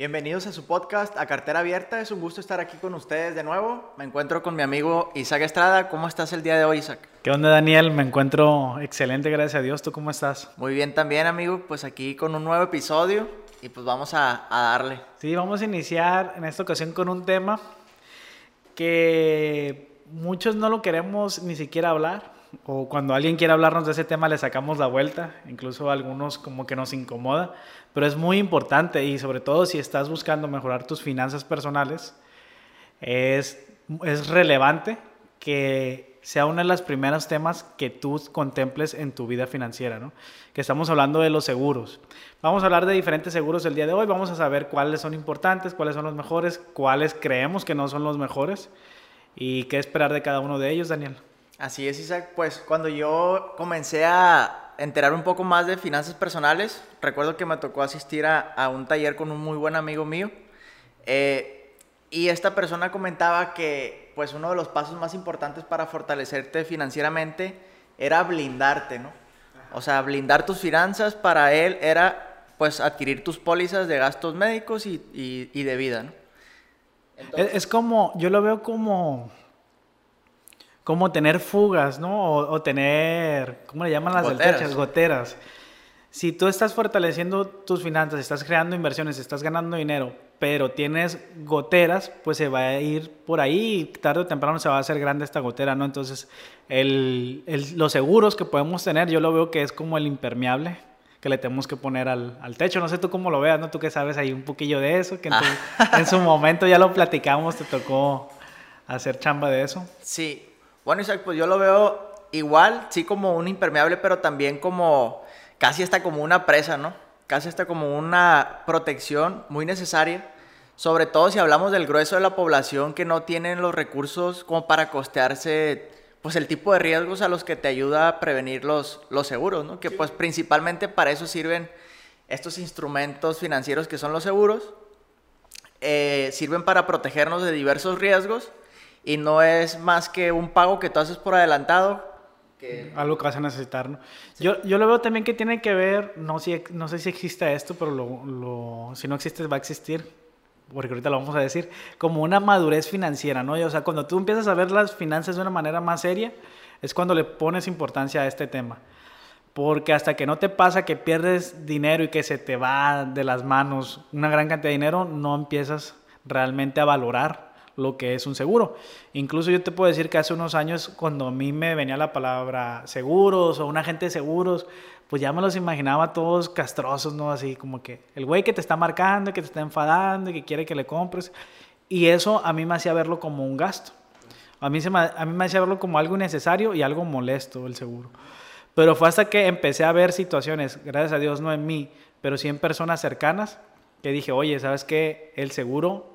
Bienvenidos a su podcast A Cartera Abierta. Es un gusto estar aquí con ustedes de nuevo. Me encuentro con mi amigo Isaac Estrada. ¿Cómo estás el día de hoy, Isaac? ¿Qué onda, Daniel? Me encuentro excelente, gracias a Dios. ¿Tú cómo estás? Muy bien también, amigo. Pues aquí con un nuevo episodio y pues vamos a, darle. Sí, vamos a iniciar en esta ocasión con un tema que muchos no lo queremos ni siquiera hablar o cuando alguien quiere hablarnos de ese tema le sacamos la vuelta, incluso algunos como que nos incomoda, pero es muy importante y sobre todo si estás buscando mejorar tus finanzas personales, es, es relevante que sea uno de los primeros temas que tú contemples en tu vida financiera, ¿no? Que estamos hablando de los seguros. Vamos a hablar de diferentes seguros el día de hoy, vamos a saber cuáles son importantes, cuáles son los mejores, cuáles creemos que no son los mejores y qué esperar de cada uno de ellos, Daniel. Así es, Isaac. Pues cuando yo comencé a enterar un poco más de finanzas personales, recuerdo que me tocó asistir a, un taller con un muy buen amigo mío. Eh, y esta persona comentaba que pues uno de los pasos más importantes para fortalecerte financieramente era blindarte, ¿no? O sea, blindar tus finanzas para él era pues adquirir tus pólizas de gastos médicos y, de vida, ¿no? es como, yo lo veo como como tener fugas, ¿no? O, tener, ¿cómo le llaman las goteras. Goteras. Si tú estás fortaleciendo tus finanzas, estás creando inversiones, estás ganando dinero, pero tienes goteras, pues se va a ir por ahí y tarde o temprano se va a hacer grande esta gotera, ¿no? Entonces, el, los seguros que podemos tener, yo lo veo que es como el impermeable que le tenemos que poner al, al, techo. No sé tú cómo lo veas, ¿no? Tú que sabes ahí un poquillo de eso, que en, en su momento ya lo platicamos, te tocó hacer chamba de eso. Sí, bueno, Isaac, pues yo lo veo igual, sí como un impermeable, pero también como casi hasta como una presa, ¿no? Casi hasta como una protección muy necesaria, sobre todo si hablamos del grueso de la población que no tienen los recursos como para costearse pues el tipo de riesgos a los que te ayuda a prevenir los, los seguros, ¿no? Que pues principalmente para eso sirven estos instrumentos financieros que son los seguros, eh, sirven para protegernos de diversos riesgos y no es más que un pago que tú haces por adelantado. Que... Algo que vas a necesitar, ¿no? Yo, yo lo veo también que tiene que ver, no, si, no sé si existe esto, pero lo, lo, si no existe va a existir, porque ahorita lo vamos a decir, como una madurez financiera, ¿no? o sea, cuando tú empiezas a ver las finanzas de una manera más seria, es cuando le pones importancia a este tema. Porque hasta que no te pasa que pierdes dinero y que se te va de las manos una gran cantidad de dinero, no empiezas realmente a valorar lo que es un seguro. Incluso yo te puedo decir que hace unos años, cuando a mí me venía la palabra seguros o un agente de seguros, pues ya me los imaginaba todos castrosos, ¿no? Así como que el güey que te está marcando, que te está enfadando, que quiere que le compres. Y eso a mí me hacía verlo como un gasto. A mí, se me, a mí me hacía verlo como algo innecesario y algo molesto el seguro. Pero fue hasta que empecé a ver situaciones, gracias a Dios no en mí, pero sí en personas cercanas, que dije, oye, ¿sabes qué? El seguro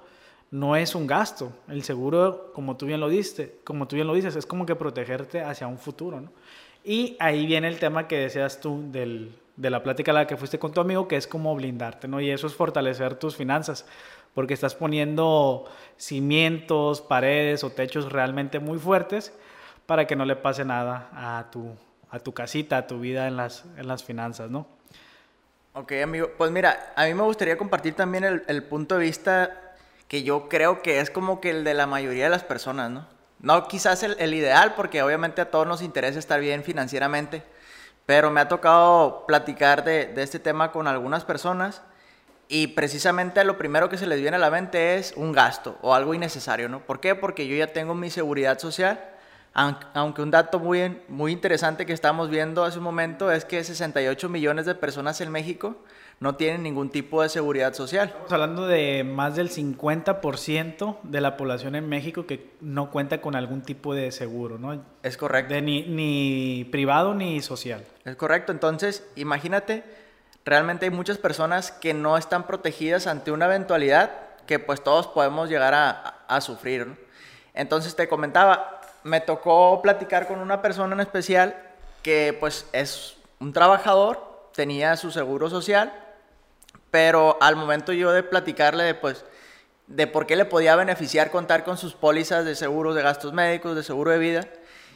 no es un gasto. El seguro, como tú bien lo diste, como tú bien lo dices, es como que protegerte hacia un futuro, ¿no? Y ahí viene el tema que deseas tú del, de la plática a la que fuiste con tu amigo, que es como blindarte, ¿no? Y eso es fortalecer tus finanzas, porque estás poniendo cimientos, paredes o techos realmente muy fuertes para que no le pase nada a tu, a tu casita, a tu vida en las, en las finanzas, ¿no? Ok, amigo. Pues mira, a mí me gustaría compartir también el, el punto de vista que yo creo que es como que el de la mayoría de las personas, ¿no? No quizás el, ideal, porque obviamente a todos nos interesa estar bien financieramente, pero me ha tocado platicar de, este tema con algunas personas y precisamente lo primero que se les viene a la mente es un gasto o algo innecesario, ¿no? ¿Por qué? Porque yo ya tengo mi seguridad social, aunque un dato muy, muy interesante que estamos viendo hace un momento es que 68 millones de personas en México no tienen ningún tipo de seguridad social. Estamos hablando de más del 50% de la población en México que no cuenta con algún tipo de seguro, ¿no? Es correcto. De ni, ni privado ni social. Es correcto. Entonces, imagínate, realmente hay muchas personas que no están protegidas ante una eventualidad que pues todos podemos llegar a, a sufrir. ¿no? Entonces te comentaba, me tocó platicar con una persona en especial que pues es un trabajador, tenía su seguro social pero al momento yo de platicarle de, pues, de por qué le podía beneficiar contar con sus pólizas de seguros de gastos médicos, de seguro de vida,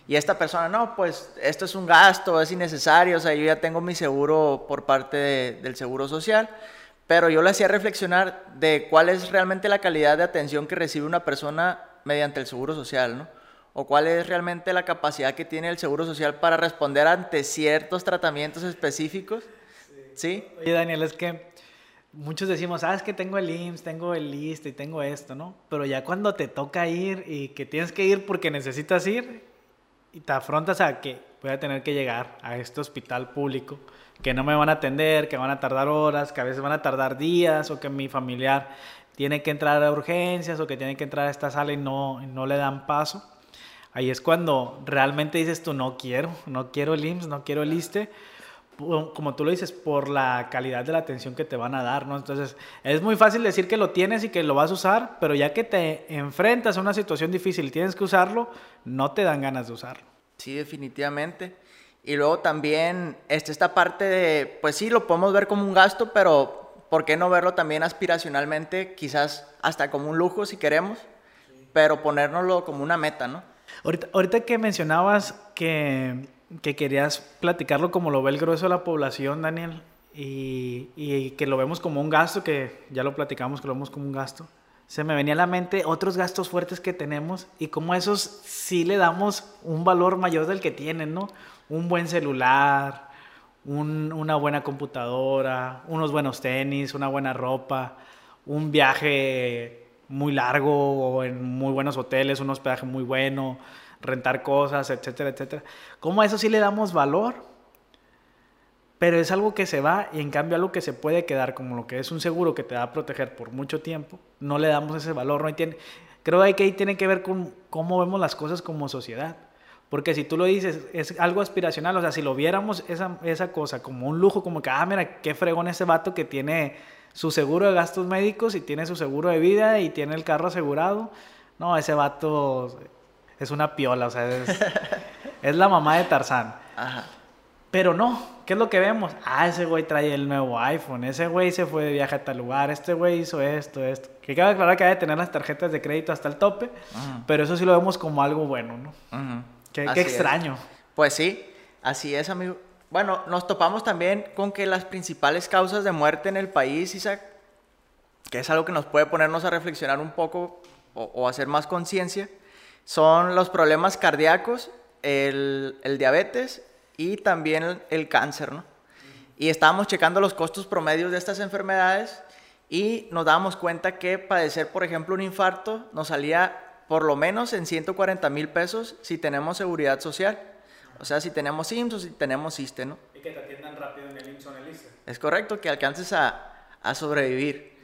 y esta persona, no, pues esto es un gasto, es innecesario, o sea, yo ya tengo mi seguro por parte del seguro social, pero yo le hacía reflexionar de cuál es realmente la calidad de atención que recibe una persona mediante el seguro social, ¿no? O cuál es realmente la capacidad que tiene el seguro social para responder ante ciertos tratamientos específicos. ¿Sí? Oye, Daniel, es que muchos decimos, ah, es que tengo el IMSS, tengo el LIST y tengo esto, ¿no? Pero ya cuando te toca ir y que tienes que ir porque necesitas ir y te afrontas a que voy a tener que llegar a este hospital público, que no me van a atender, que van a tardar horas, que a veces van a tardar días o que mi familiar tiene que entrar a urgencias o que tiene que entrar a esta sala y no, no le dan paso. Ahí es cuando realmente dices tú, no quiero, no quiero el IMSS, no quiero el ISTE, como tú lo dices, por la calidad de la atención que te van a dar, ¿no? Entonces, es muy fácil decir que lo tienes y que lo vas a usar, pero ya que te enfrentas a una situación difícil y tienes que usarlo, no te dan ganas de usarlo. Sí, definitivamente. Y luego también este, esta parte de, pues sí, lo podemos ver como un gasto, pero ¿por qué no verlo también aspiracionalmente? Quizás hasta como un lujo si queremos, pero ponérnoslo como una meta, ¿no? Ahorita, ahorita que mencionabas que que querías platicarlo como lo ve el grueso de la población, Daniel, y, y, que lo vemos como un gasto, que ya lo platicamos, que lo vemos como un gasto. Se me venía a la mente otros gastos fuertes que tenemos y como esos sí le damos un valor mayor del que tienen, ¿no? Un buen celular, un, una buena computadora, unos buenos tenis, una buena ropa, un viaje muy largo o en muy buenos hoteles, un hospedaje muy bueno, rentar cosas, etcétera, etcétera. ¿Cómo a eso sí le damos valor? Pero es algo que se va y en cambio algo que se puede quedar, como lo que es un seguro que te va a proteger por mucho tiempo, no le damos ese valor. No tiene, creo que ahí tiene que ver con cómo vemos las cosas como sociedad. Porque si tú lo dices, es algo aspiracional, o sea, si lo viéramos esa, esa cosa como un lujo, como que, ah, mira, qué fregón ese vato que tiene su seguro de gastos médicos y tiene su seguro de vida y tiene el carro asegurado. No, ese vato es una piola, o sea, es, la mamá de Tarzán. Ajá. Pero no, ¿qué es lo que vemos? Ah, ese güey trae el nuevo iPhone, ese güey se fue de viaje a tal lugar, este güey hizo esto, esto. Que cabe aclarar que hay que tener las tarjetas de crédito hasta el tope, pero eso sí lo vemos como algo bueno, ¿no? Qué, extraño. Pues sí, así es, amigo. Bueno, nos topamos también con que las principales causas de muerte en el país, Isaac, que es algo que nos puede ponernos a reflexionar un poco o, o hacer más conciencia, son los problemas cardíacos, el, diabetes y también el, cáncer, ¿no? Y estábamos checando los costos promedios de estas enfermedades y nos dábamos cuenta que padecer, por ejemplo, un infarto nos salía por lo menos en 140 mil pesos si tenemos seguridad social. O sea, si tenemos IMSS o si tenemos ISTE, ¿no? Y que te atiendan rápido en el IMSS o en el ISTE. Es correcto, que alcances a, sobrevivir.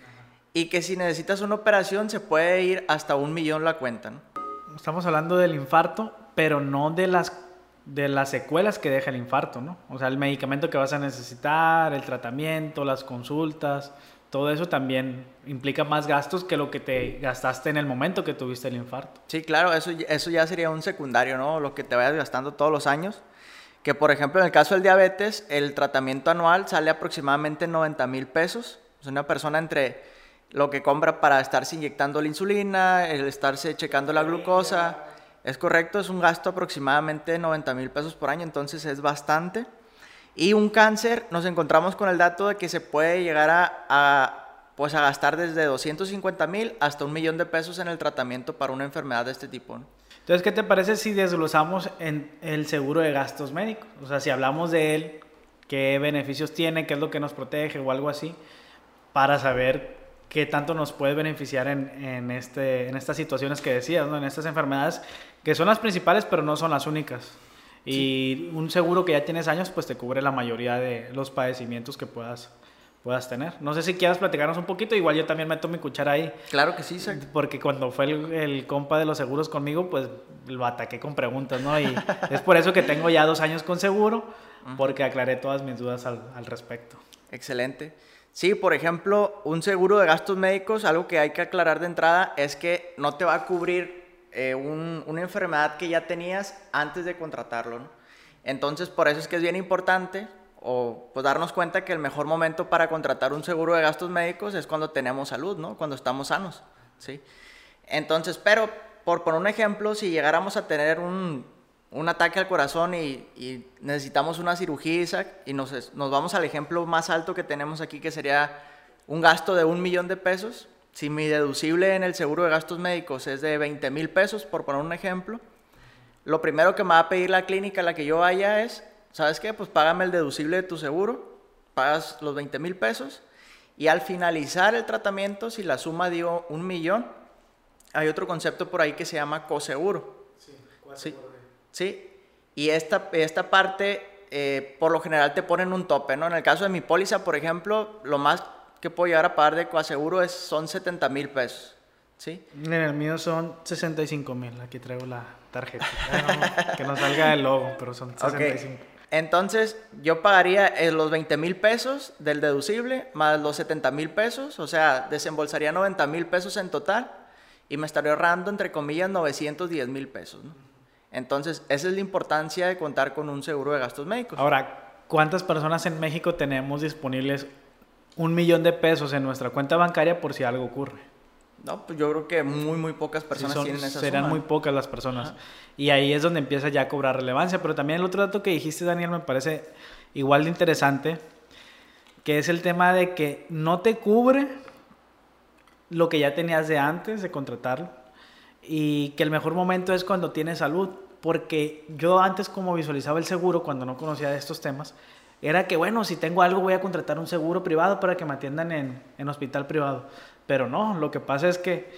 Y que si necesitas una operación se puede ir hasta un millón la cuenta, ¿no? Estamos hablando del infarto, pero no de las, de las secuelas que deja el infarto, ¿no? O sea, el medicamento que vas a necesitar, el tratamiento, las consultas, todo eso también implica más gastos que lo que te gastaste en el momento que tuviste el infarto. Sí, claro, eso, eso ya sería un secundario, ¿no? Lo que te vayas gastando todos los años. Que por ejemplo, en el caso del diabetes, el tratamiento anual sale aproximadamente 90 mil pesos. Es una persona entre lo que compra para estarse inyectando la insulina, el estarse checando la glucosa. Es correcto, es un gasto aproximadamente de 90 mil pesos por año, entonces es bastante. Y un cáncer, nos encontramos con el dato de que se puede llegar a, pues a gastar desde 250 mil hasta un millón de pesos en el tratamiento para una enfermedad de este tipo. Entonces, ¿qué te parece si desglosamos en el seguro de gastos médicos? O sea, si hablamos de él, qué beneficios tiene, qué es lo que nos protege o algo así, para saber qué tanto nos puede beneficiar en, en, este, en estas situaciones que decías, ¿no? en estas enfermedades que son las principales pero no son las únicas. Y un seguro que ya tienes años pues te cubre la mayoría de los padecimientos que puedas, puedas tener. No sé si quieras platicarnos un poquito, igual yo también meto mi cuchara ahí. Claro que sí, Porque cuando fue el, compa de los seguros conmigo, pues lo ataqué con preguntas, ¿no? Y es por eso que tengo ya dos años con seguro, porque aclaré todas mis dudas al, al respecto. Excelente. Sí, por ejemplo, un seguro de gastos médicos, algo que hay que aclarar de entrada es que no te va a cubrir eh, una enfermedad que ya tenías antes de contratarlo. Entonces, por eso es que es bien importante o pues, darnos cuenta que el mejor momento para contratar un seguro de gastos médicos es cuando tenemos salud, ¿no? Cuando estamos sanos, ¿sí? Entonces, pero por poner un ejemplo, si llegáramos a tener un, un ataque al corazón y, necesitamos una cirugía, Isaac, y nos, nos, vamos al ejemplo más alto que tenemos aquí, que sería un gasto de un millón de pesos, si mi deducible en el seguro de gastos médicos es de 20 mil pesos, por poner un ejemplo, lo primero que me va a pedir la clínica a la que yo vaya es, ¿sabes qué? Pues págame el deducible de tu seguro, pagas los 20 mil pesos y al finalizar el tratamiento, si la suma dio un millón, hay otro concepto por ahí que se llama coseguro. Sí, sí, sí. Y esta, esta parte, eh, por lo general, te ponen un tope, ¿no? En el caso de mi póliza, por ejemplo, lo más que puedo llegar a pagar de coaseguro es, son 70 mil pesos. ¿Sí? En el mío son 65 mil. Aquí traigo la tarjeta. que no salga el logo, pero son 65. Entonces, yo pagaría eh, los 20 mil pesos del deducible más los 70 mil pesos, o sea, desembolsaría 90 mil pesos en total y me estaría ahorrando, entre comillas, 910 mil pesos. Entonces, esa es la importancia de contar con un seguro de gastos médicos. Ahora, ¿cuántas personas en México tenemos disponibles un millón de pesos en nuestra cuenta bancaria por si algo ocurre? No, pues yo creo que muy, muy pocas personas tienen esa Serán muy pocas las personas. Y ahí es donde empieza ya a cobrar relevancia. Pero también el otro dato que dijiste, Daniel, me parece igual de interesante, que es el tema de que no te cubre lo que ya tenías de antes de contratarlo y que el mejor momento es cuando tienes salud. Porque yo antes como visualizaba el seguro, cuando no conocía estos temas, era que, bueno, si tengo algo voy a contratar un seguro privado para que me atiendan en, en hospital privado. Pero no, lo que pasa es que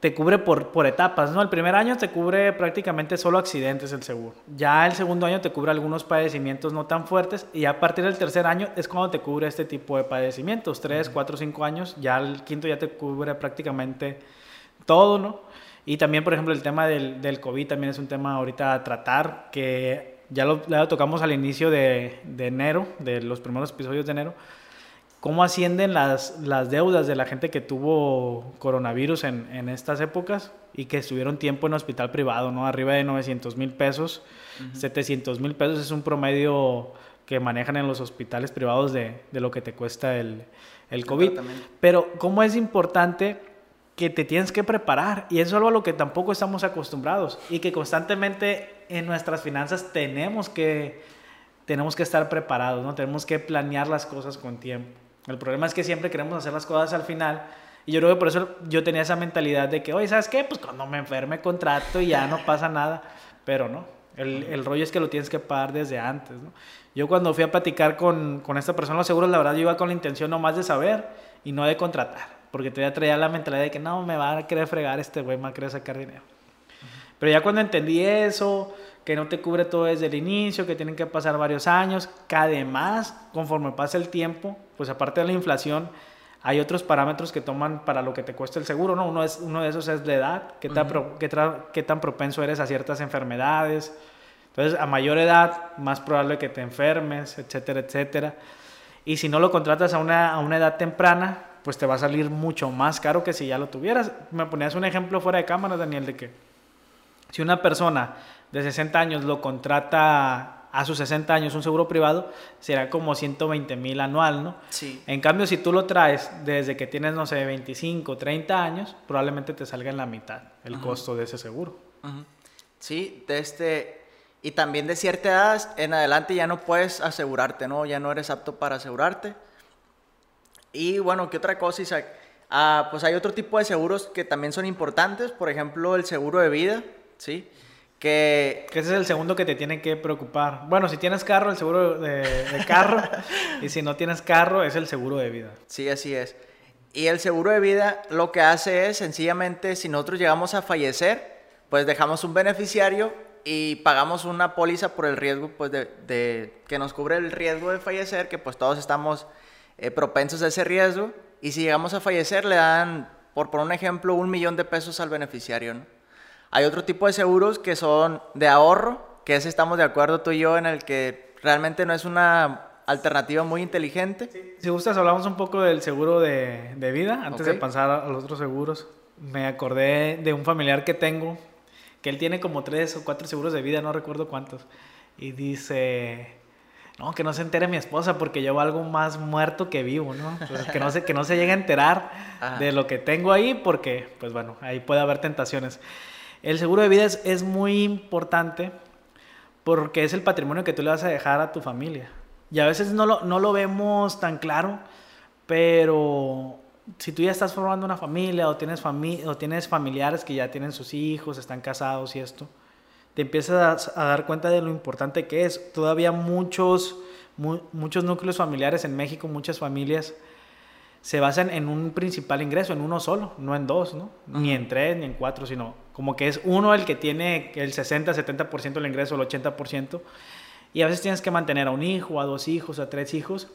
te cubre por, por etapas, ¿no? El primer año te cubre prácticamente solo accidentes el seguro. Ya el segundo año te cubre algunos padecimientos no tan fuertes y a partir del tercer año es cuando te cubre este tipo de padecimientos. Tres, cuatro, cinco años, ya el quinto ya te cubre prácticamente todo, ¿no? Y también, por ejemplo, el tema del, del COVID también es un tema ahorita a tratar, que ya lo, ya lo tocamos al inicio de, de enero, de los primeros episodios de enero, cómo ascienden las, las deudas de la gente que tuvo coronavirus en, en, estas épocas y que estuvieron tiempo en hospital privado, ¿no? Arriba de 900 mil pesos, 700 mil pesos es un promedio que manejan en los hospitales privados de, de lo que te cuesta el, el COVID. Pero cómo es importante que te tienes que preparar y eso es algo a lo que tampoco estamos acostumbrados y que constantemente en nuestras finanzas tenemos que tenemos que estar preparados, ¿no? Tenemos que planear las cosas con tiempo. El problema es que siempre queremos hacer las cosas al final. Y yo creo que por eso yo tenía esa mentalidad de que, oye, ¿sabes qué? Pues cuando me enferme contrato y ya no pasa nada. Pero no, el, el, rollo es que lo tienes que pagar desde antes. Yo cuando fui a platicar con, con esta persona los seguros, la verdad yo iba con la intención nomás de saber y no de contratar. Porque todavía traía la mentalidad de que no, me va a querer fregar este güey, me va a querer sacar dinero. Pero ya cuando entendí eso, que no te cubre todo desde el inicio, que tienen que pasar varios años, que además, conforme pasa el tiempo, pues aparte de la inflación, hay otros parámetros que toman para lo que te cuesta el seguro, ¿no? Uno, es, uno de esos es la edad, qué tan, qué, qué tan propenso eres a ciertas enfermedades. Entonces, a mayor edad, más probable que te enfermes, etcétera, etcétera. Y si no lo contratas a una, a una edad temprana, pues te va a salir mucho más caro que si ya lo tuvieras. Me ponías un ejemplo fuera de cámara, Daniel, de que si una persona de 60 años lo contrata a sus 60 años un seguro privado, será como 120 mil anual, ¿no? Sí. En cambio, si tú lo traes desde que tienes, no sé, 25, 30 años, probablemente te salga en la mitad el costo de ese seguro. Sí, de este... Y también de cierta edad en adelante ya no puedes asegurarte, ¿no? Ya no eres apto para asegurarte. Y bueno, ¿qué otra cosa, Isaac? Ah, pues hay otro tipo de seguros que también son importantes, por ejemplo, el seguro de vida, ¿sí? Que... que... ese es el segundo que te tiene que preocupar. Bueno, si tienes carro, el seguro de, de carro. y si no tienes carro, es el seguro de vida. Sí, así es. Y el seguro de vida lo que hace es sencillamente, si nosotros llegamos a fallecer, pues dejamos un beneficiario y pagamos una póliza por el riesgo, pues de, de que nos cubre el riesgo de fallecer, que pues todos estamos eh, propensos a ese riesgo. Y si llegamos a fallecer, le dan, por poner un ejemplo, un millón de pesos al beneficiario, ¿no? Hay otro tipo de seguros que son de ahorro, que ese estamos de acuerdo tú y yo en el que realmente no es una alternativa muy inteligente. Sí. Si gustas, hablamos un poco del seguro de, de vida antes okay. de pasar a los otros seguros. Me acordé de un familiar que tengo, que él tiene como tres o cuatro seguros de vida, no recuerdo cuántos. Y dice, no, que no se entere mi esposa porque llevo algo más muerto que vivo, ¿no? Pues que, no se, que no se llegue a enterar Ajá. de lo que tengo ahí porque, pues bueno, ahí puede haber tentaciones. El seguro de vida es, es, muy importante porque es el patrimonio que tú le vas a dejar a tu familia. Y a veces no lo, no lo vemos tan claro, Pero si tú ya estás formando una familia o tienes, fami o tienes familiares que ya tienen sus hijos, están casados y esto, te empiezas a, dar cuenta de lo importante que es. Todavía muchos, muchos núcleos familiares en México, muchas familias se basan en un principal ingreso, en uno solo, no en dos, ¿no? Ni en tres, ni en cuatro, sino como que es uno el que tiene el 60, 70% del ingreso, el 80%, y a veces tienes que mantener a un hijo, a dos hijos, a tres hijos.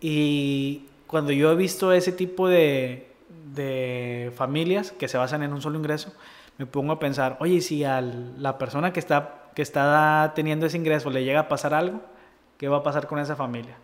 Y cuando yo he visto ese tipo de, de familias que se basan en un solo ingreso, me pongo a pensar, oye, si a la persona que está, que está teniendo ese ingreso le llega a pasar algo, ¿qué va a pasar con esa familia?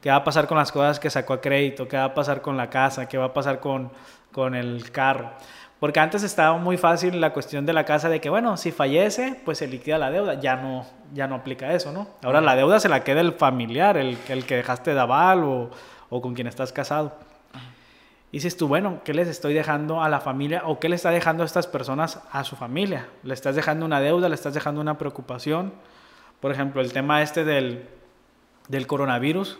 ¿Qué va a pasar con las cosas que sacó a crédito? ¿Qué va a pasar con la casa? ¿Qué va a pasar con, con el carro? Porque antes estaba muy fácil la cuestión de la casa de que, bueno, si fallece, pues se liquida la deuda. Ya no, ya no aplica eso, ¿no? Ahora la deuda se la queda el familiar, el, el que dejaste de aval o, o con quien estás casado. Y dices tú, bueno, ¿qué les estoy dejando a la familia o qué le está dejando a estas personas a su familia? ¿Le estás dejando una deuda? ¿Le estás dejando una preocupación? Por ejemplo, el tema este del, del coronavirus.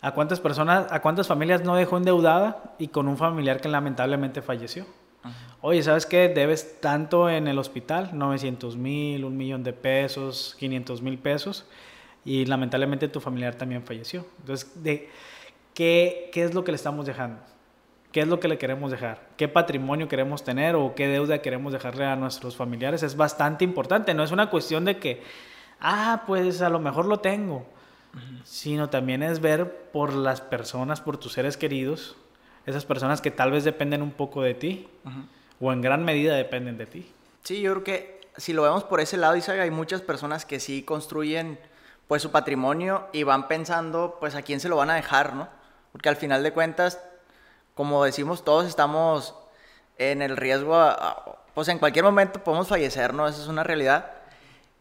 ¿A cuántas personas, a cuántas familias no dejó endeudada y con un familiar que lamentablemente falleció? Oye, ¿sabes qué? Debes tanto en el hospital, 900 mil, un millón de pesos, 500 mil pesos, y lamentablemente tu familiar también falleció. Entonces, de, ¿qué, ¿qué es lo que le estamos dejando? ¿Qué es lo que le queremos dejar? ¿Qué patrimonio queremos tener o qué deuda queremos dejarle a nuestros familiares? Es bastante importante. No es una cuestión de que, ah, pues a lo mejor lo tengo sino también es ver por las personas, por tus seres queridos, esas personas que tal vez dependen un poco de ti o en gran medida dependen de ti. Sí, yo creo que si lo vemos por ese lado, Isaac, hay muchas personas que sí construyen pues su patrimonio y van pensando pues a quién se lo van a dejar, ¿no? Porque al final de cuentas, como decimos, todos estamos en el riesgo, pues en cualquier momento podemos fallecer, ¿no? Esa es una realidad.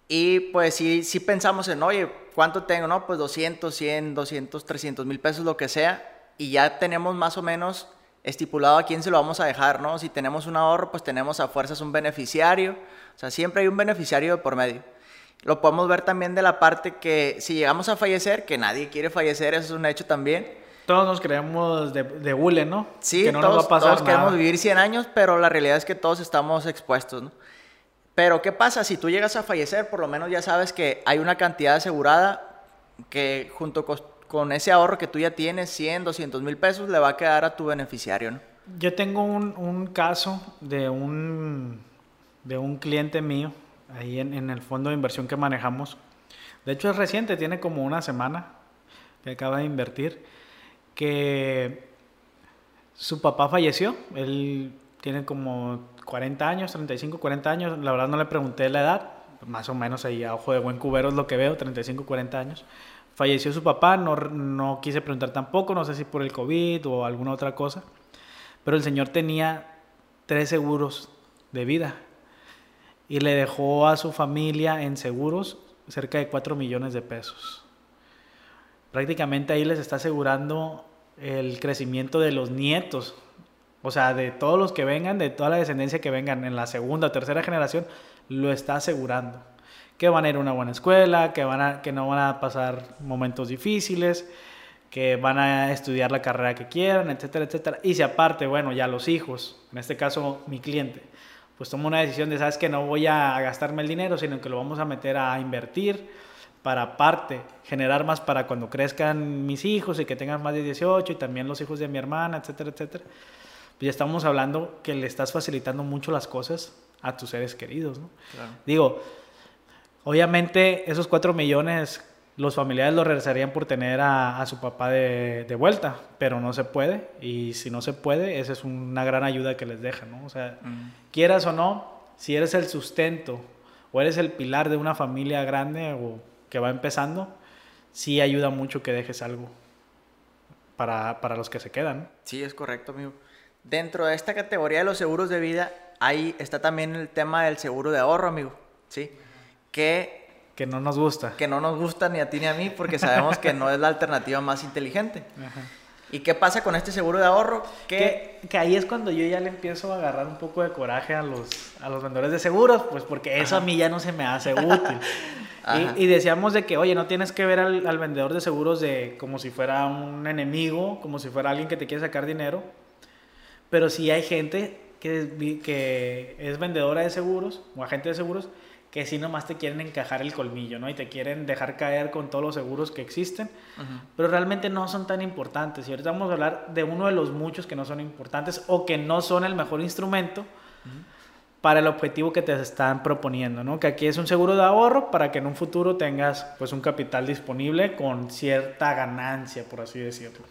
Y pues sí, sí pensamos en, oye, ¿cuánto tengo? No, pues 200, 100, 200, 300 mil pesos, lo que sea. Y ya tenemos más o menos estipulado a quién se lo vamos a dejar, ¿no? Si tenemos un ahorro, pues tenemos a fuerzas un beneficiario. O sea, siempre hay un beneficiario por medio. Lo podemos ver también de la parte que si llegamos a fallecer, que nadie quiere fallecer, eso es un hecho también. Todos nos creemos de, de hule, ¿no? Sí, que no todos, nos va a pasar todos queremos vivir 100 años, pero la realidad es que todos estamos expuestos, ¿no? Pero ¿qué pasa? Si tú llegas a fallecer, por lo menos ya sabes que hay una cantidad asegurada que junto con, ese ahorro que tú ya tienes, 100, 200 mil pesos, le va a quedar a tu beneficiario. ¿no? Yo tengo un, caso de un, de un cliente mío, ahí en, en el fondo de inversión que manejamos. De hecho es reciente, tiene como una semana que acaba de invertir, que su papá falleció, él tiene como 40 años, 35, 40 años. La verdad no le pregunté la edad, más o menos ahí a ojo de buen cubero es lo que veo, 35, 40 años. Falleció su papá, no, no quise preguntar tampoco, no sé si por el COVID o alguna otra cosa, pero el señor tenía tres seguros de vida y le dejó a su familia en seguros cerca de 4 millones de pesos. Prácticamente ahí les está asegurando el crecimiento de los nietos o sea, de todos los que vengan, de toda la descendencia que vengan en la segunda o tercera generación, lo está asegurando. Que van a ir a una buena escuela, que, van a, que no van a pasar momentos difíciles, que van a estudiar la carrera que quieran, etcétera, etcétera. Y si aparte, bueno, ya los hijos, en este caso mi cliente, pues toma una decisión de, sabes que no voy a gastarme el dinero, sino que lo vamos a meter a invertir para aparte generar más para cuando crezcan mis hijos y que tengan más de 18 y también los hijos de mi hermana, etcétera, etcétera pues ya estamos hablando que le estás facilitando mucho las cosas a tus seres queridos, ¿no? Digo, obviamente esos cuatro millones los familiares lo regresarían por tener a, su papá de, de, vuelta, pero no se puede, y si no se puede, esa es una gran ayuda que les deja, ¿no? O sea, quieras o no, si eres el sustento o eres el pilar de una familia grande o que va empezando, sí ayuda mucho que dejes algo para, para los que se quedan. Sí, es correcto, amigo. Dentro de esta categoría de los seguros de vida, ahí está también el tema del seguro de ahorro, amigo. ¿Sí? Que... Que no nos gusta. Que no nos gusta ni a ti ni a mí porque sabemos que no es la alternativa más inteligente. ¿Y qué pasa con este seguro de ahorro? Que, que ahí es cuando yo ya le empiezo a agarrar un poco de coraje a los, a los vendedores de seguros, pues porque eso a mí ya no se me hace útil. y, y, decíamos de que, oye, no tienes que ver al, al, vendedor de seguros de como si fuera un enemigo, como si fuera alguien que te quiere sacar dinero. Pero sí hay gente que, que es vendedora de seguros o agente de seguros que sí nomás te quieren encajar el colmillo, ¿no? Y te quieren dejar caer con todos los seguros que existen, pero realmente no son tan importantes. Y ahorita vamos a hablar de uno de los muchos que no son importantes o que no son el mejor instrumento para el objetivo que te están proponiendo, ¿no? Que aquí es un seguro de ahorro para que en un futuro tengas pues un capital disponible con cierta ganancia, por así decirlo.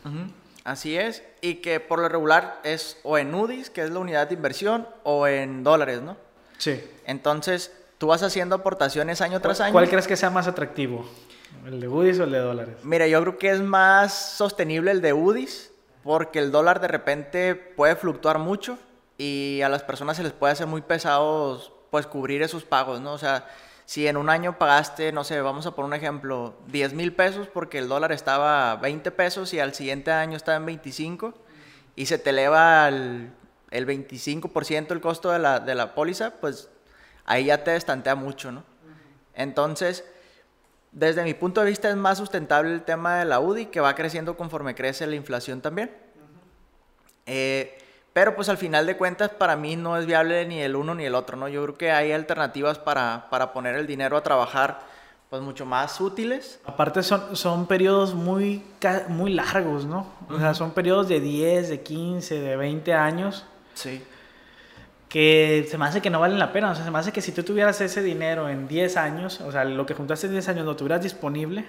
Así es, y que por lo regular es o en UDIs, que es la unidad de inversión, o en dólares, ¿no? Sí. Entonces, tú vas haciendo aportaciones año tras año. ¿Cuál crees que sea más atractivo? ¿El de UDIs o el de dólares? Mira, yo creo que es más sostenible el de UDIs porque el dólar de repente puede fluctuar mucho y a las personas se les puede hacer muy pesados pues cubrir esos pagos, ¿no? O sea, si en un año pagaste, no sé, vamos a poner un ejemplo, 10 mil pesos porque el dólar estaba a 20 pesos y al siguiente año estaba en 25 y se te eleva el, el 25% el costo de la, de la póliza, pues ahí ya te destantea mucho, ¿no? Entonces, desde mi punto de vista es más sustentable el tema de la UDI, que va creciendo conforme crece la inflación también. eh, pero pues al final de cuentas para mí no es viable ni el uno ni el otro, ¿no? Yo creo que hay alternativas para, para poner el dinero a trabajar pues mucho más útiles. Aparte son, son periodos muy, muy largos, ¿no? O sea, son periodos de 10, de 15, de 20 años. Sí que se me hace que no valen la pena. O sea, se me hace que si tú tuvieras ese dinero en 10 años, o sea, lo que juntaste en 10 años lo tuvieras disponible,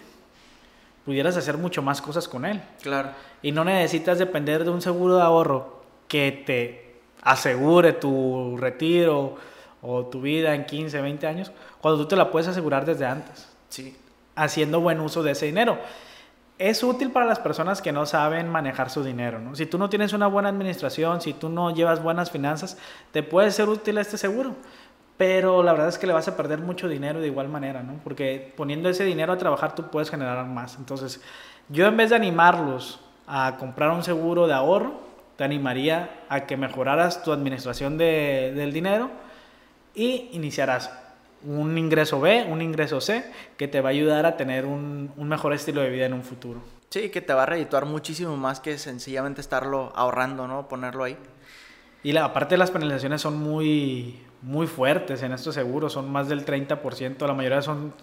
pudieras hacer mucho más cosas con él. Claro. Y no necesitas depender de un seguro de ahorro que te asegure tu retiro o tu vida en 15, 20 años, cuando tú te la puedes asegurar desde antes. Sí. Haciendo buen uso de ese dinero es útil para las personas que no saben manejar su dinero. ¿no? Si tú no tienes una buena administración, si tú no llevas buenas finanzas, te puede ser útil este seguro. Pero la verdad es que le vas a perder mucho dinero de igual manera, ¿no? Porque poniendo ese dinero a trabajar tú puedes generar más. Entonces, yo en vez de animarlos a comprar un seguro de ahorro, te animaría a que mejoraras tu administración de, del dinero y iniciarás un ingreso B, un ingreso C, que te va a ayudar a tener un, un, mejor estilo de vida en un futuro. Sí, que te va a redituar muchísimo más que sencillamente estarlo ahorrando, ¿no? Ponerlo ahí. Y la, aparte las penalizaciones son muy, muy fuertes en estos seguros, son más del 30%, la mayoría son,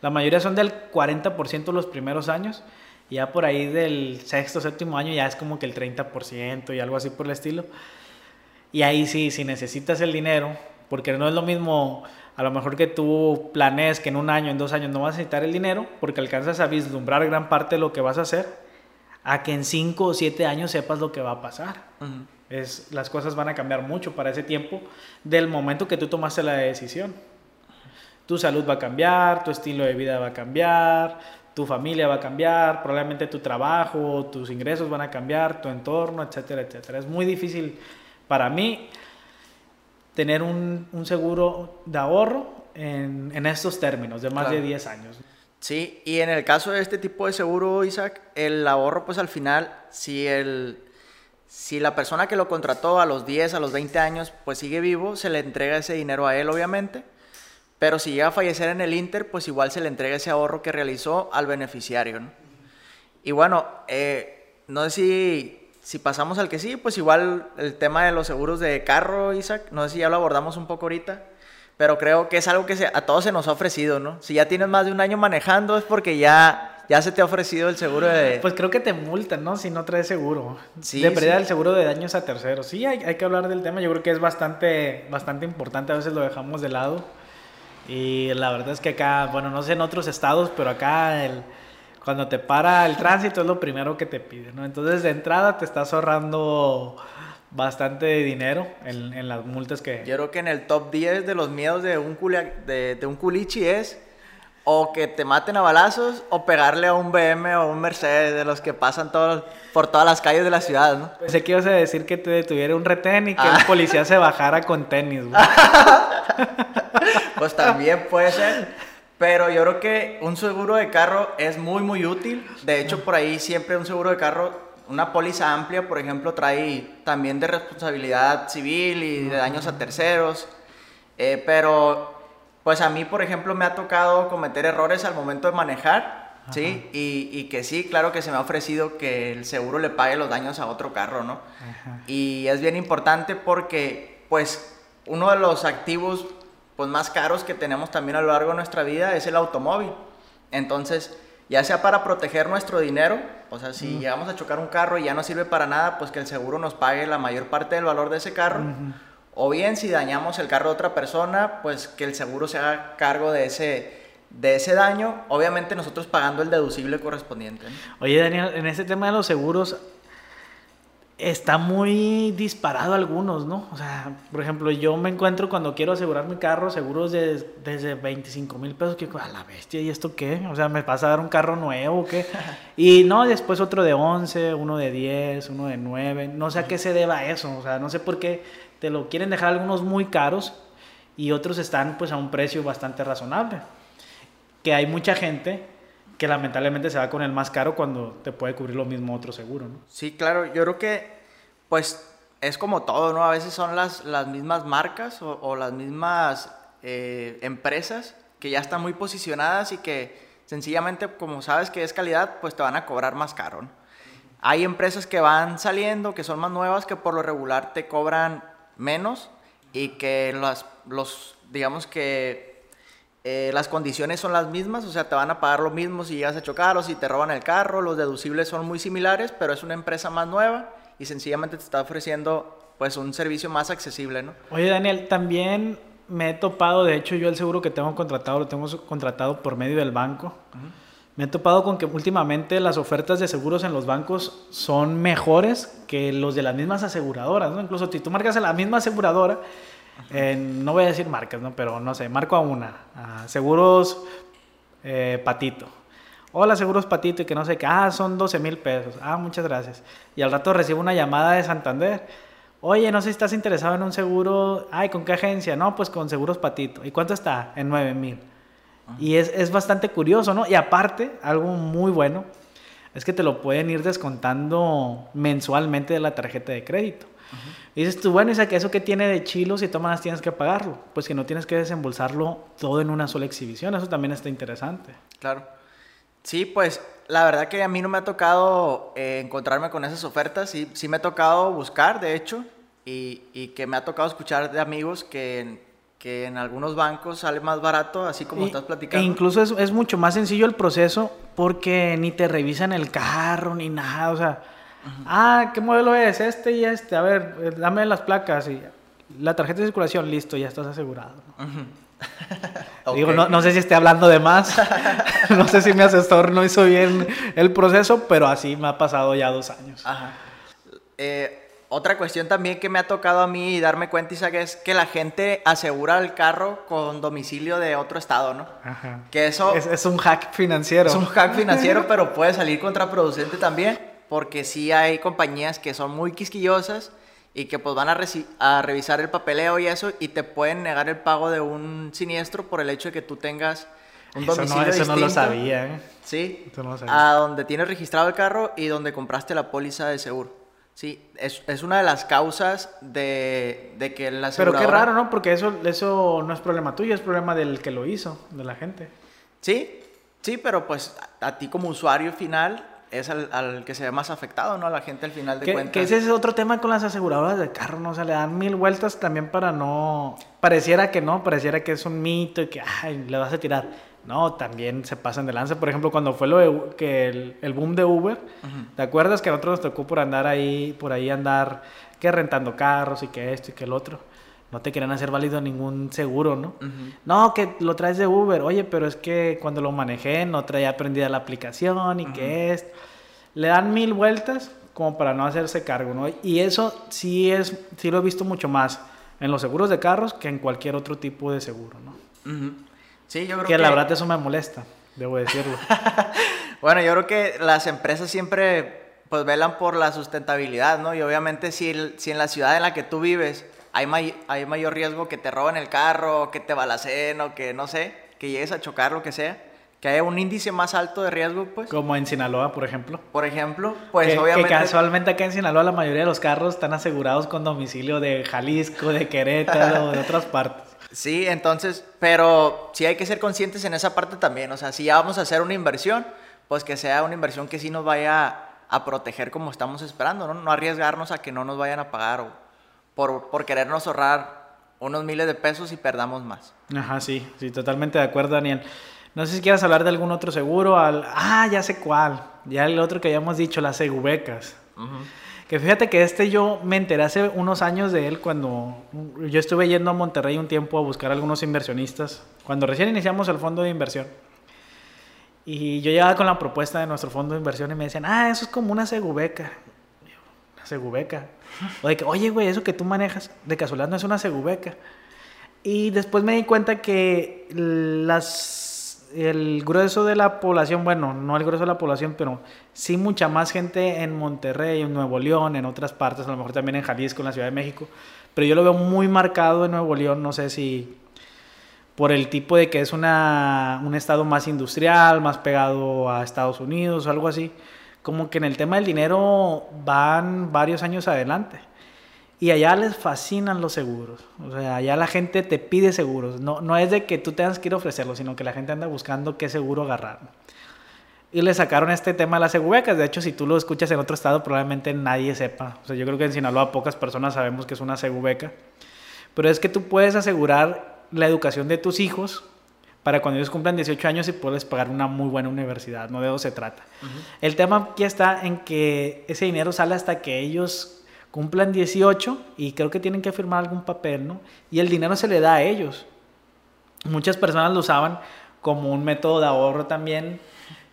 la mayoría son del 40% los primeros años, y ya por ahí del sexto, séptimo año ya es como que el 30% y algo así por el estilo. Y ahí sí, si necesitas el dinero, porque no es lo mismo a lo mejor que tú planees que en un año, en dos años no vas a necesitar el dinero porque alcanzas a vislumbrar gran parte de lo que vas a hacer, a que en cinco o siete años sepas lo que va a pasar. Uh -huh. es, las cosas van a cambiar mucho para ese tiempo del momento que tú tomaste la decisión. Tu salud va a cambiar, tu estilo de vida va a cambiar, tu familia va a cambiar, probablemente tu trabajo, tus ingresos van a cambiar, tu entorno, etcétera, etcétera. Es muy difícil para mí tener un, un seguro de ahorro en, en, estos términos de más claro. de 10 años. Sí, y en el caso de este tipo de seguro, Isaac, el ahorro, pues al final, si, el, si la persona que lo contrató a los 10, a los 20 años, pues sigue vivo, se le entrega ese dinero a él, obviamente. Pero si llega a fallecer en el Inter, pues igual se le entrega ese ahorro que realizó al beneficiario. ¿no? Y bueno, eh, no sé si si pasamos al que sí, pues igual el tema de los seguros de carro, Isaac, no sé si ya lo abordamos un poco ahorita, pero creo que es algo que se, a todos se nos ha ofrecido, ¿no? Si ya tienes más de un año manejando es porque ya, ya se te ha ofrecido el seguro de... Pues creo que te multan, ¿no? Si no traes seguro. Sí, de pérdida sí. el seguro de daños a terceros. Sí, hay, hay, que hablar del tema, yo creo que es bastante, bastante importante, a veces lo dejamos de lado. Y la verdad es que acá, bueno, no sé en otros estados, pero acá el cuando te para el tránsito es lo primero que te pide, ¿no? Entonces de entrada te estás ahorrando bastante dinero en, en, las multas que... Yo creo que en el top 10 de los miedos de un, culia, de, de, un culichi es o que te maten a balazos o pegarle a un BM o un Mercedes de los que pasan todos, por todas las calles de la ciudad, ¿no? Pensé que ibas a decir que te detuviera un retén y que ah. el policía se bajara con tenis, pues también puede ser. Pero yo creo que un seguro de carro es muy, muy útil. De hecho, por ahí siempre un seguro de carro una póliza amplia, por ejemplo, trae también de responsabilidad civil y de daños a terceros. Eh, pero, pues a mí, por ejemplo, me ha tocado cometer errores al momento de manejar, ¿sí? Y, y, que sí, claro que se me ha ofrecido que el seguro le pague los daños a otro carro, ¿no? Y es bien importante porque, pues, uno de los activos pues, más caros que tenemos también a lo largo de nuestra vida es el automóvil. Entonces, ya sea para proteger nuestro dinero, o sea, si llegamos a chocar un carro y ya no sirve para nada, pues que el seguro nos pague la mayor parte del valor de ese carro. O bien, si dañamos el carro de otra persona, pues que el seguro se haga cargo de ese, de ese daño, obviamente nosotros pagando el deducible correspondiente. Oye, Daniel, en ese tema de los seguros, está muy disparado algunos, ¿no? O sea, por ejemplo, yo me encuentro cuando quiero asegurar mi carro, seguros de, desde 25 mil pesos, que a la bestia, ¿y esto qué? O sea, ¿me pasa a dar un carro nuevo o qué? Y no, después otro de 11, uno de 10, uno de 9, no sé a qué se deba eso, o sea, no sé por qué te lo quieren dejar algunos muy caros y otros están pues a un precio bastante razonable. Que hay mucha gente que lamentablemente se va con el más caro cuando te puede cubrir lo mismo otro seguro, ¿no? Sí, claro, yo creo que pues es como todo, ¿no? A veces son las, las mismas marcas o, las mismas eh, empresas que ya están muy posicionadas y que sencillamente como sabes que es calidad, pues te van a cobrar más caro, ¿no? Hay empresas que van saliendo, que son más nuevas, que por lo regular te cobran menos y que las, los, digamos que eh, las condiciones son las mismas, o sea, te van a pagar lo mismo si llegas a chocar o si te roban el carro, los deducibles son muy similares, pero es una empresa más nueva y sencillamente te está ofreciendo pues un servicio más accesible, ¿no? Oye, Daniel, también me he topado, de hecho yo el seguro que tengo contratado lo tengo contratado por medio del banco. Me he topado con que últimamente las ofertas de seguros en los bancos son mejores que los de las mismas aseguradoras, ¿no? Incluso si tú marcas a la misma aseguradora, no voy a decir marcas, ¿no? Pero no sé, marco a una. seguros eh, Patito. Hola, Seguros Patito, y que no sé qué. Ah, son 12 mil pesos. Ah, muchas gracias. Y al rato recibo una llamada de Santander. Oye, no sé si estás interesado en un seguro. Ay, ¿con qué agencia? No, pues con Seguros Patito. ¿Y cuánto está? En 9 mil. Y es, es bastante curioso, ¿no? Y aparte, algo muy bueno, es que te lo pueden ir descontando mensualmente de la tarjeta de crédito. Y dices tú, bueno, ¿y eso qué tiene de chilo si tomas tienes que pagarlo? Pues que no tienes que desembolsarlo todo en una sola exhibición, eso también está interesante. Claro. Sí, pues la verdad que a mí no me ha tocado eh, encontrarme con esas ofertas, sí, sí me ha tocado buscar, de hecho, y, y que me ha tocado escuchar de amigos que, que en algunos bancos sale más barato, así como estás platicando. E incluso es, es, mucho más sencillo el proceso porque ni te revisan el carro ni nada, o sea, Ah, ¿qué modelo es? Este y este. A ver, eh, dame las placas y la tarjeta de circulación, listo, ya estás asegurado. Digo, no, no, sé si esté hablando de más. no sé si mi asesor no hizo bien el proceso, pero así me ha pasado ya dos años. Ajá. Eh, otra cuestión también que me ha tocado a mí darme cuenta, Isaac, es que la gente asegura el carro con domicilio de otro estado, ¿no? Ajá. Que eso... Es, es un hack financiero. Es un hack financiero, pero puede salir contraproducente también porque sí hay compañías que son muy quisquillosas y que pues van a, a, revisar el papeleo y eso y te pueden negar el pago de un siniestro por el hecho de que tú tengas un domicilio no, eso no lo sabía, ¿eh? Sí, eso no lo sabía. a donde tienes registrado el carro y donde compraste la póliza de seguro. Sí, es, es una de las causas de, de que la Pero qué raro, ¿no? Porque eso, eso no es problema tuyo, es problema del que lo hizo, de la gente. Sí, sí, pero pues a ti como usuario final es al, que se ve más afectado, ¿no? A la gente al final de cuentas. Que ese es otro tema con las aseguradoras de carro, ¿no? O sea, le dan mil vueltas también para no... Pareciera que no, pareciera que es un mito y que, ay, le vas a tirar. No, también se pasan de lanza. Por ejemplo, cuando fue lo de, que el, boom de Uber, ¿te acuerdas que a nosotros nos tocó por andar ahí, por ahí andar, que rentando carros y que esto y que el otro? No te querían hacer válido ningún seguro, ¿no? No, que lo traes de Uber. Oye, pero es que cuando lo manejé no traía prendida la aplicación y que es... Le dan mil vueltas como para no hacerse cargo, ¿no? Y eso sí es, sí lo he visto mucho más en los seguros de carros que en cualquier otro tipo de seguro, ¿no? Sí, yo creo que... Que la verdad eso me molesta, debo decirlo. bueno, yo creo que las empresas siempre pues velan por la sustentabilidad, ¿no? Y obviamente si, si en la ciudad en la que tú vives hay, hay mayor riesgo que te roben el carro, que te balacen o que no sé, que llegues a chocar, lo que sea, que haya un índice más alto de riesgo, pues. Como en Sinaloa, por ejemplo. Por ejemplo, pues que, obviamente... Que casualmente acá en Sinaloa la mayoría de los carros están asegurados con domicilio de Jalisco, de Querétaro, de otras partes. Sí, entonces, pero sí hay que ser conscientes en esa parte también. O sea, si ya vamos a hacer una inversión, pues que sea una inversión que sí nos vaya a proteger como estamos esperando, ¿no? No arriesgarnos a que no nos vayan a pagar o por, por querernos ahorrar unos miles de pesos y perdamos más. Ajá, sí, sí, totalmente de acuerdo, Daniel. No sé si quieras hablar de algún otro seguro. Al... Ah, ya sé cuál. Ya el otro que habíamos dicho, las segubecas. Que fíjate que este yo me enteré hace unos años de él cuando yo estuve yendo a Monterrey un tiempo a buscar algunos inversionistas. Cuando recién iniciamos el fondo de inversión. Y yo llegaba con la propuesta de nuestro fondo de inversión y me decían, ah, eso es como una segubeca. Una segubeca. O de que, oye, güey, eso que tú manejas de casualidad no es una segubeca. Y después me di cuenta que las el grueso de la población, bueno, no el grueso de la población, pero sí mucha más gente en Monterrey, en Nuevo León, en otras partes, a lo mejor también en Jalisco, en la Ciudad de México, pero yo lo veo muy marcado en Nuevo León, no sé si por el tipo de que es una, un estado más industrial, más pegado a Estados Unidos algo así, como que en el tema del dinero van varios años adelante. Y allá les fascinan los seguros. O sea, allá la gente te pide seguros. No, no es de que tú tengas que ir a ofrecerlo, sino que la gente anda buscando qué seguro agarrar. Y le sacaron este tema a las segubecas. De hecho, si tú lo escuchas en otro estado, probablemente nadie sepa. O sea, yo creo que en Sinaloa pocas personas sabemos que es una segubeca. Pero es que tú puedes asegurar la educación de tus hijos para cuando ellos cumplan 18 años y puedes pagar una muy buena universidad. No de eso se trata. El tema aquí está en que ese dinero sale hasta que ellos cumplan 18 y creo que tienen que firmar algún papel, ¿no? Y el dinero se le da a ellos. Muchas personas lo usaban como un método de ahorro también,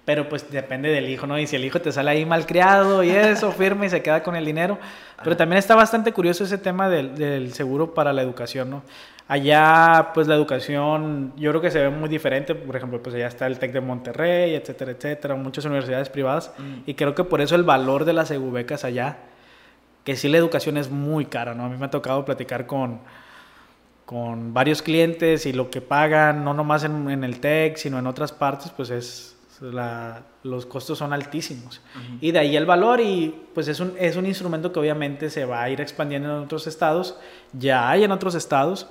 pero pues depende del hijo, ¿no? Y si el hijo te sale ahí malcriado y eso, firme y se queda con el dinero. Pero también está bastante curioso ese tema del, del, seguro para la educación, ¿no? Allá, pues la educación, yo creo que se ve muy diferente. Por ejemplo, pues allá está el TEC de Monterrey, etcétera, etcétera, muchas universidades privadas. Mm. Y creo que por eso el valor de las EGUBECAS allá que sí la educación es muy cara, ¿no? A mí me ha tocado platicar con, con varios clientes y lo que pagan, no nomás en, el TEC, sino en otras partes, pues es, los costos son altísimos. Y de ahí el valor y pues es un, es un instrumento que obviamente se va a ir expandiendo en otros estados, ya hay en otros estados,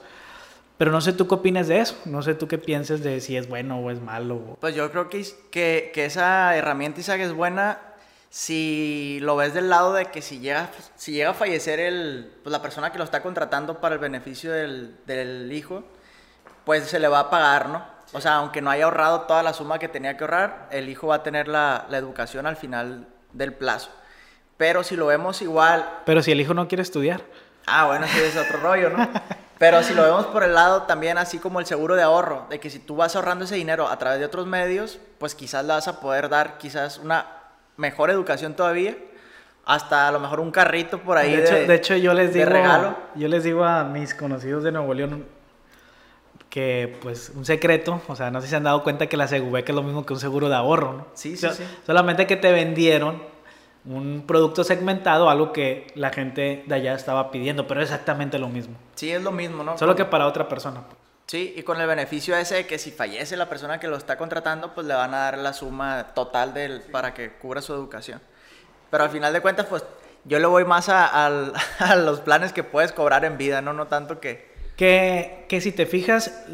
pero no sé tú qué opinas de eso, no sé tú qué piensas de si es bueno o es malo. Pues yo creo que, que, que esa herramienta Isaac es buena si lo ves del lado de que si llega, si llega a fallecer el, pues, la persona que lo está contratando para el beneficio del, del hijo, pues se le va a pagar, ¿no? O sea, aunque no haya ahorrado toda la suma que tenía que ahorrar, el hijo va a tener la, la educación al final del plazo. Pero si lo vemos igual... Pero si el hijo no quiere estudiar. Ah, bueno, sí es otro rollo, ¿no? Pero si lo vemos por el lado también así como el seguro de ahorro, de que si tú vas ahorrando ese dinero a través de otros medios, pues quizás le vas a poder dar quizás una mejor educación todavía. Hasta a lo mejor un carrito por ahí. De hecho, de, hecho yo les digo. regalo. Yo les digo a mis conocidos de Nuevo León que, pues, un secreto. O sea, no sé si se han dado cuenta que la Segubeca es lo mismo que un seguro de ahorro, ¿no? Sí, sí, sí. Solamente que te vendieron un producto segmentado, algo que la gente de allá estaba pidiendo, pero es exactamente lo mismo. Sí, es lo mismo, ¿no? Solo que para otra persona. Sí, y con el beneficio ese de que si fallece la persona que lo está contratando, pues le van a dar la suma total del, para que cubra su educación. Pero al final de cuentas, pues yo le voy más a, los planes que puedes cobrar en vida, no, no tanto que... Que, que si te fijas,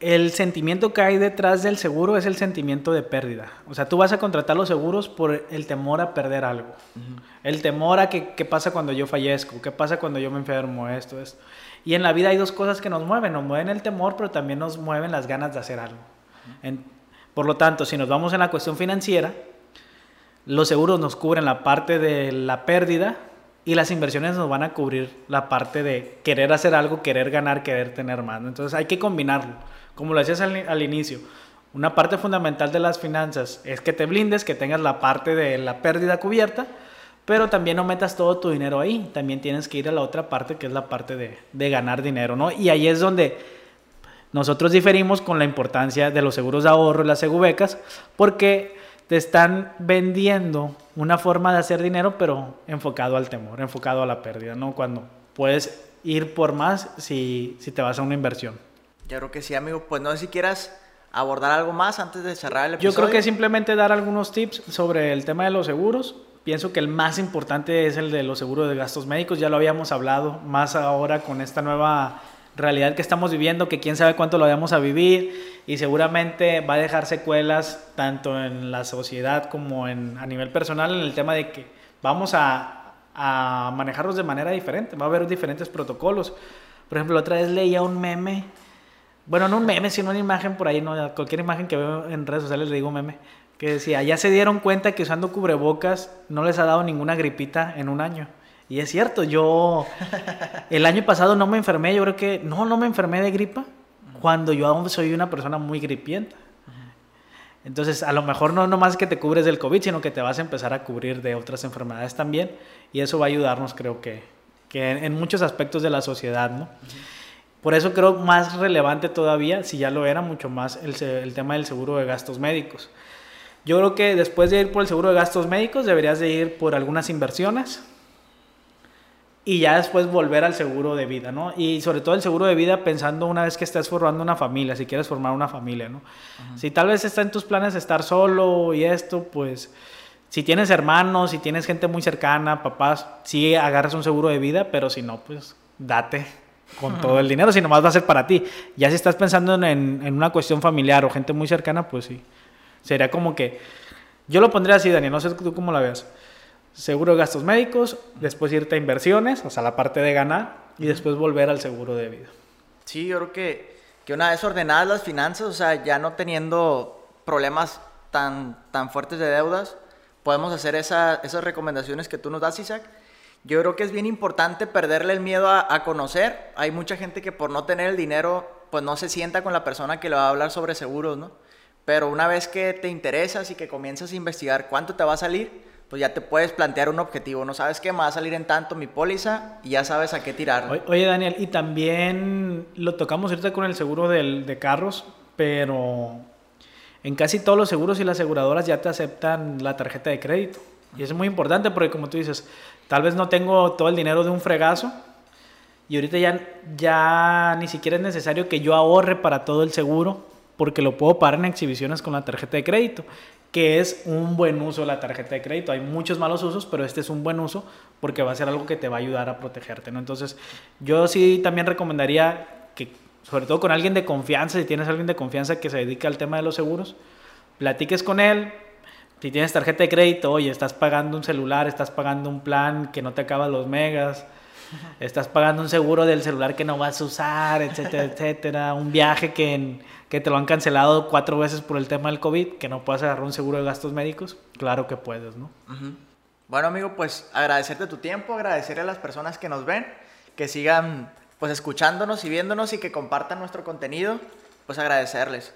el, sentimiento que hay detrás del seguro es el sentimiento de pérdida. O sea, tú vas a contratar los seguros por el temor a perder algo. El temor a que, qué pasa cuando yo fallezco, qué pasa cuando yo me enfermo, esto, esto. Y en la vida hay dos cosas que nos mueven, nos mueven el temor, pero también nos mueven las ganas de hacer algo. por lo tanto, si nos vamos en la cuestión financiera, los seguros nos cubren la parte de la pérdida y las inversiones nos van a cubrir la parte de querer hacer algo, querer ganar, querer tener más. Entonces hay que combinarlo. Como lo decías al, inicio, una parte fundamental de las finanzas es que te blindes, que tengas la parte de la pérdida cubierta, pero también no metas todo tu dinero ahí, también tienes que ir a la otra parte que es la parte de, de ganar dinero, ¿no? Y ahí es donde nosotros diferimos con la importancia de los seguros de ahorro y las segubecas, porque te están vendiendo una forma de hacer dinero, pero enfocado al temor, enfocado a la pérdida, ¿no? Cuando puedes ir por más si, si te vas a una inversión. Yo creo que sí, amigo. Pues no sé si quieras abordar algo más antes de cerrar el episodio. Yo creo que simplemente dar algunos tips sobre el tema de los seguros. Pienso que el más importante es el de los seguros de gastos médicos. Ya lo habíamos hablado, más ahora con esta nueva realidad que estamos viviendo, que quién sabe cuánto lo vayamos a vivir y seguramente va a dejar secuelas tanto en la sociedad como en, a nivel personal en el tema de que vamos a, a manejarlos de manera diferente, va a haber diferentes protocolos. Por ejemplo, otra vez leía un meme bueno, no un meme, sino una imagen por ahí, ¿no? Cualquier imagen que veo en redes sociales le digo meme. Que decía, ya se dieron cuenta que usando cubrebocas no les ha dado ninguna gripita en un año. Y es cierto, yo el año pasado no me enfermé, yo creo que no, no me enfermé de gripa, cuando yo aún soy una persona muy gripienta. Entonces, a lo mejor no nomás que te cubres del COVID, sino que te vas a empezar a cubrir de otras enfermedades también. Y eso va a ayudarnos, creo que, que en, muchos aspectos de la sociedad, ¿no? Por eso creo más relevante todavía, si ya lo era, mucho más el, el, tema del seguro de gastos médicos. Yo creo que después de ir por el seguro de gastos médicos, deberías de ir por algunas inversiones y ya después volver al seguro de vida, ¿no? Y sobre todo el seguro de vida pensando una vez que estés formando una familia, si quieres formar una familia, ¿no? Si tal vez está en tus planes estar solo y esto, pues si tienes hermanos, si tienes gente muy cercana, papás, sí agarras un seguro de vida, pero si no, pues date con todo el dinero, si nomás va a ser para ti. Ya si estás pensando en, en, una cuestión familiar o gente muy cercana, pues sí. Sería como que, yo lo pondría así, Dani, no sé tú cómo la veas. Seguro de gastos médicos, después irte a inversiones, o sea, la parte de ganar, y después volver al seguro de vida. Sí, yo creo que, que una vez ordenadas las finanzas, o sea, ya no teniendo problemas tan, tan fuertes de deudas, podemos hacer esa, esas recomendaciones que tú nos das, Isaac yo creo que es bien importante perderle el miedo a, conocer. Hay mucha gente que por no tener el dinero, pues no se sienta con la persona que le va a hablar sobre seguros, ¿no? Pero una vez que te interesas y que comienzas a investigar cuánto te va a salir, pues ya te puedes plantear un objetivo. No sabes qué me va a salir en tanto mi póliza y ya sabes a qué tirar. Oye, Daniel, y también lo tocamos ahorita con el seguro de carros, pero en casi todos los seguros y las aseguradoras ya te aceptan la tarjeta de crédito. Y eso es muy importante porque como tú dices, tal vez no tengo todo el dinero de un fregazo y ahorita ya, ya ni siquiera es necesario que yo ahorre para todo el seguro porque lo puedo pagar en exhibiciones con la tarjeta de crédito, que es un buen uso la tarjeta de crédito. Hay muchos malos usos, pero este es un buen uso porque va a ser algo que te va a ayudar a protegerte. ¿no? Entonces, yo sí también recomendaría que, sobre todo con alguien de confianza, si tienes alguien de confianza que se dedica al tema de los seguros, platiques con él, si tienes tarjeta de crédito, oye, estás pagando un celular, estás pagando un plan que no te acaba los megas, estás pagando un seguro del celular que no vas a usar, etcétera, etcétera, un viaje que, que te lo han cancelado cuatro veces por el tema del COVID, que no puedes agarrar un seguro de gastos médicos, claro que puedes, ¿no? Bueno, amigo, pues agradecerte tu tiempo, agradecerle a las personas que nos ven, que sigan pues escuchándonos y viéndonos y que compartan nuestro contenido, pues agradecerles.